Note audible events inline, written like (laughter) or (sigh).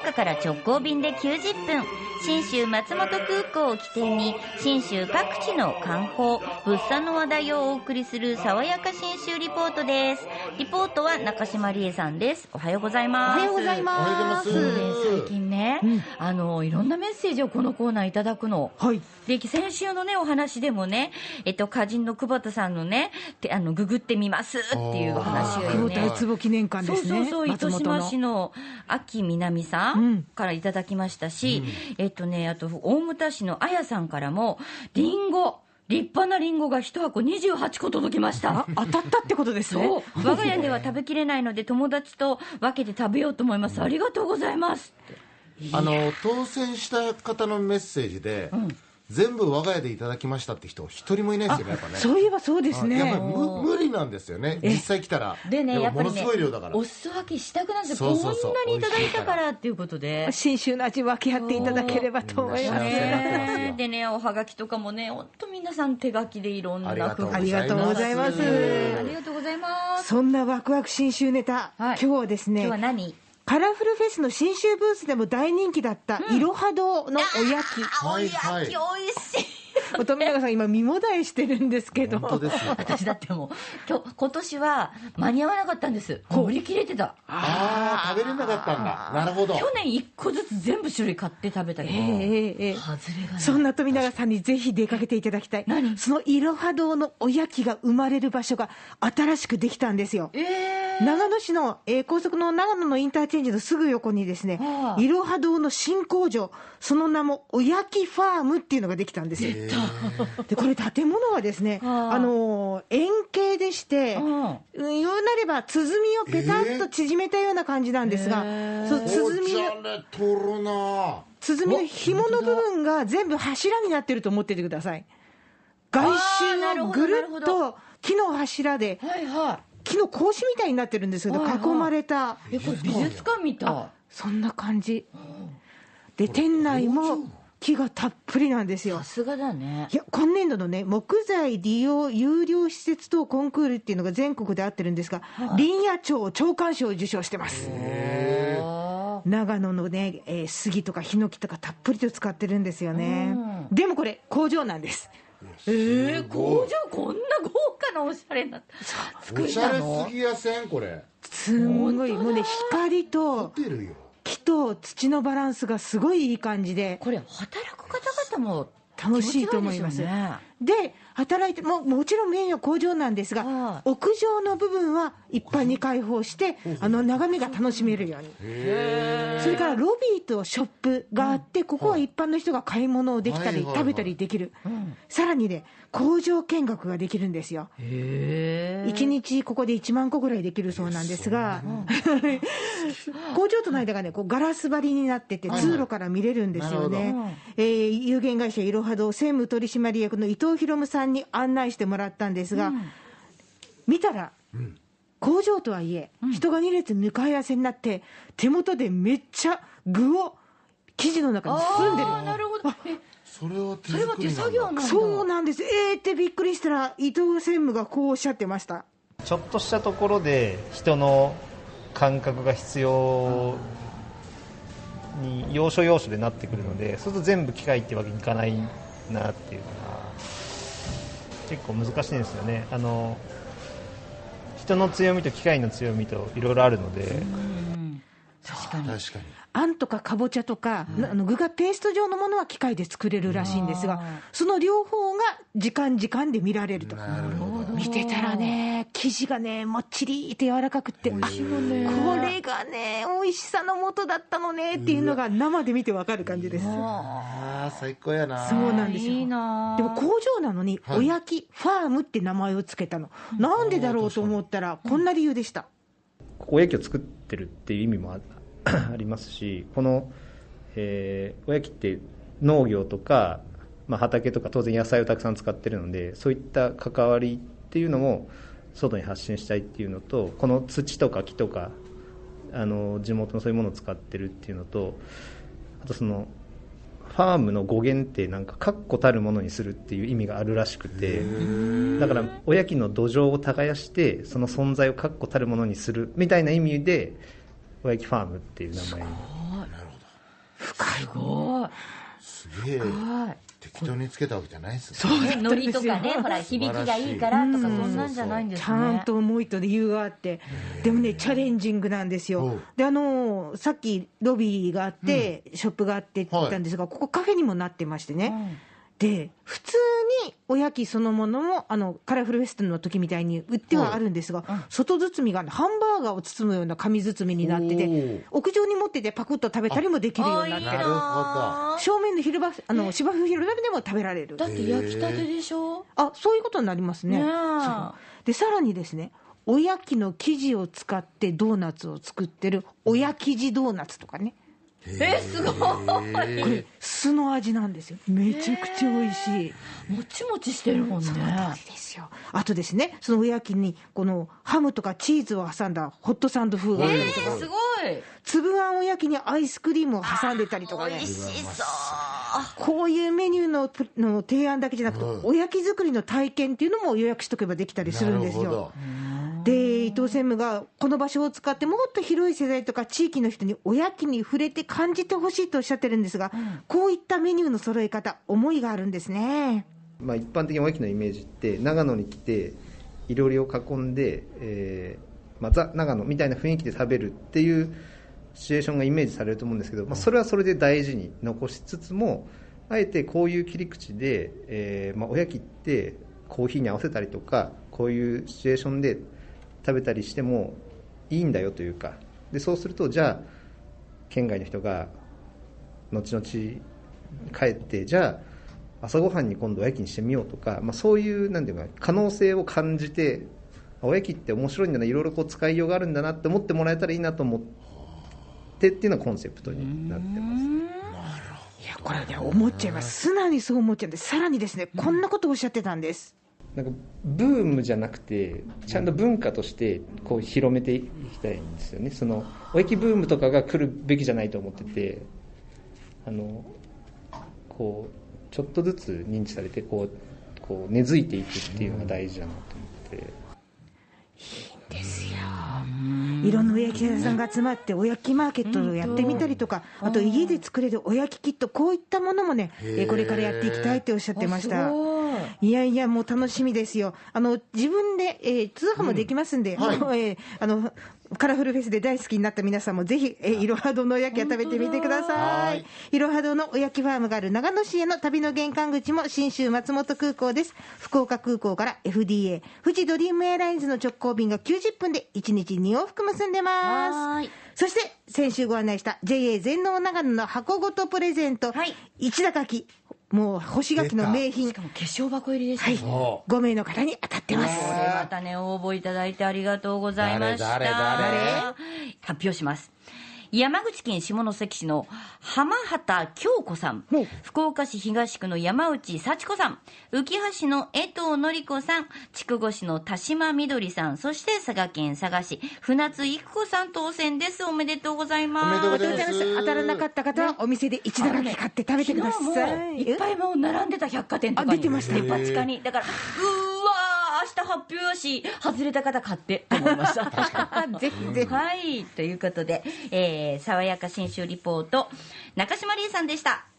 岡から直行便で90分。信州松本空港を起点に信州各地の観光物産の話題をお送りする爽やか信州リポートです。リポートは中島理恵さんです。おはようございます。おはようございます。最近ね、あのいろんなメッセージをこのコーナーいただくの。はい。で先週のねお話でもね、えっと、歌人の久保田さんのねてあのググってみますっていう話を久保ね田壺記念館ですね。そうそうそう糸島市の秋南さうんんからいただきましたし、えっとねあと大牟田市のあやさんからもりんご立派なりんごが一箱28個届きました。あ当たったってことですね。そう。我が家では食べきれないので友達と分けて食べようと思います。ありがとうございますあの当選した方のメッセージで、全部我が家でいただきましたって人一人もいないですよねやっぱね。そういえばそうですね。やっぱり無無理なんですよね。実際来たら。でねもものやっぱりねすごい量だから。お裾分けしたくなるんですよ。こんなにいただいたからっていうことで。信州の味分け合っていただければと思いますでねおはがきとかもね本当皆さん手書きでいろんなありがとうご工夫ざいます。ありがとうございます。ありがとうございます。そんなワクワク新州ネタ、はい。今日はですね今日は何？カラフルフェスの新州ブースでも大人気だったいろは堂のおやき、はいはい。美味しい。お富永さん今身もだえしてるんですけど。本当ですよ。私だってもう今日今年は間に合わなかったんです。売り切れてた。ああ食べれなかったんだ。なるほど。去年1個ずつ全部種類買って食べたけど、ええええ外れがない。そんな富永さんにぜひ出かけていただきたい。何？そのいろは堂のおやきが生まれる場所が新しくできたんですよ。えー長野市の、えー高速の長野のインターチェンジのすぐ横にですねはあ。いろは堂の新工場その名もおやきファームっていうのができたんです。よでこれ建物はですね、はあ。あのー円形でして、うんうん言うなれば鼓をペタッと縮めたような感じなんですが、へそうおじ鼓の鼓の紐の部分が全部柱になってると思っててください。外周をぐるっと木の柱ではいは木の格子みたいになってるんですけど、はいはい。囲まれた。これ美術館みたい。そんな感じ。で店内も木がたっぷりなんですよ。さすがだね。いや今年度のね木材利用有料施設等コンクールっていうのが全国であってるんですが、林野庁長官賞を受賞してます。あ長野のね、えー杉とかヒノキとかたっぷりと使ってるんですよね。うでもこれ工場なんですえー、工場こんな豪華なおしゃれな作りおしゃれたのすぎやせんこれ。すんごい。もうね光と木と土のバランスがすごいいい感じで。これ働く方々も楽しいと思います。でね。で働いてももちろんメインは工場なんですが、はい。屋上の部分は一般に開放してあの眺めが楽しめるように。それからロビーとショップがあって、ここは一般の人が買い物をできたり、食べたりできる、ん。さらにね工場見学ができるんですよ。へえ1日ここで1万個ぐらいできるそうなんですが、(laughs) 工場との間がね、こうガラス張りになってて、はい。通路から見れるんですよね。有限会社いろは堂専務取締役の伊藤博夢さんに案内してもらったんですが、見たら、工場とはいえ、人が2列向かい合わせになって、手元でめっちゃ具を生地の中に包んでる。なるほどえそれは手それは手作り作業なんだそうなんです。えーってびっくりしたら、伊藤専務がこうおっしゃってました。ちょっとしたところで人の感覚が必要に要所要所でなってくるのでそうすると全部機械ってわけにいかないなっていうか結構難しいんですよねあの人の強みと機械の強みといろいろあるので、うん確かに。確かに。あんとかかぼちゃとか、なあの具がペースト状のものは機械で作れるらしいんですがその両方が時間時間で見られると。なるほど見てたらね、生地がね、もっちりって柔らかくって、あこれがね、美味しさの元だったのねっていうのが生で見てわかる感じです。ああ最高やな。そうなんですよ。いいなでも工場なのに、はい。おやきファームって名前をつけたの。なんでだろうと思ったら、こんな理由でした。おやきを作ってるっていう意味もあ (coughs) ありますしこの、えーおやきって農業とか、まあ、畑とか当然野菜をたくさん使ってるのでそういった関わりっていうのも外に発信したいっていうのとこの土とか木とかあの地元のそういうものを使ってるっていうのとあとそのファームの語源ってなんか確固たるものにするっていう意味があるらしくてだからおやきの土壌を耕してその存在を確固たるものにするみたいな意味でおやきファームっていう名前に。すごい。すげえはい適当につけたわけじゃないですね。ねノリとかねほら響きがいいからとかそんなんじゃないんですね。ちゃんと思いと理由があって、でもね、チャレンジングなんですよ。で、あのーさっきロビーがあって、ショップがあってって言ったんですが、ここカフェにもなってましてね。で、普通におやきそのものも、あの、カラフルフェストの時みたいに売ってはあるんですが、外包みがハンバーガーを包むような紙包みになってて、屋上に持っててパクッと食べたりもできるようになってる。正面の昼場、あの、芝生広場でも食べられる。だって焼きたてでしょ？あそういうことになりますね。でさらにですね、おやきの生地を使ってドーナツを作ってるおやき地ドーナツとかね、えすごいこれ酢の味なんですよ。めちゃくちゃ美味しい。もちもちしてるもんねですよ。あとですね、そのおやきにこのハムとかチーズを挟んだホットサンド風があったりとか、すごい粒あんおやきにアイスクリームを挟んでたりとかね。美味。しそう。こういうメニューのプの提案だけじゃなくて、おやき作りの体験っていうのも予約しとけばできたりするんですよ。で伊藤専務がこの場所を使ってもっと広い世代とか地域の人におやきに触れて感じてほしいとおっしゃってるんですが、こういったメニューの揃え方思いがあるんですね。まあ、一般的におやきのイメージって長野に来ていろりを囲んで、えーまあ、ザ・長野みたいな雰囲気で食べるっていうシチュエーションがイメージされると思うんですけど、まあ、それはそれで大事に残しつつもあえてこういう切り口で、えーまあ、おやきってコーヒーに合わせたりとかこういうシチュエーションで食べたりしてもいいんだよというかでそうするとじゃあ県外の人が後々帰ってじゃあ朝ごはんに今度おやきにしてみようとか、まあ、そういうなんていうか可能性を感じてあおやきって面白いんだないろいろこう使いようがあるんだなって思ってもらえたらいいなと思ってっていうのがコンセプトになってます。いやこれね思っちゃいます。素直にそう思っちゃうんです。さらにですねこんなことをおっしゃってたんです、なんかブームじゃなくてちゃんと文化としてこう広めていきたいんですよね。そのおやきブームとかが来るべきじゃないと思っててあのこうちょっとずつ認知されてこうこう根付いていくっていうのが大事だなと思って。いろん。なおやき屋さんが集まっておやきマーケットをやってみたりとか、あと家で作れるおやきキットこういったものもねえーこれからやっていきたいっておっしゃってましたいいやいやもう楽しみですよ。あの自分で、えー通販もできますんで、えーあのカラフルフェスで大好きになった皆さんもぜひ、えーい。ろは堂のおやきを食べてみてくださはいい。いろは堂のおやきファームがある長野市への旅の玄関口も信州松本空港です。福岡空港から FDA、富士ドリームエアラインズの直行便が90分で1日2往復結んでます。そして、先週ご案内した JA 全農長野の箱ごとプレゼント、はい。市田柿、もう干し柿の名品。し、かも化粧箱入りですはい、そ5名の方に当たってます。これまたね、応募いただいてありがとうございました。誰誰誰？発表します。山口県下関市の浜畑京子さん福岡市東区の山内幸子さん、浮橋市の江藤典子さん、筑後市の田島みどりさん、そして佐賀県佐賀市船津育子さん当選です。おめでとうございます。おめでとうございます。当たらなかった方はお店で一打柿買って食べてくだ昨日さい。もいっぱいもう並んでた百貨店とかにあ出てました。デパ地下に。だからうー明日発表やし外れた方買ってと思いました。(laughs) ぜひぜひ。はい。ということで、えー、爽やか新州リポート中島理恵さんでした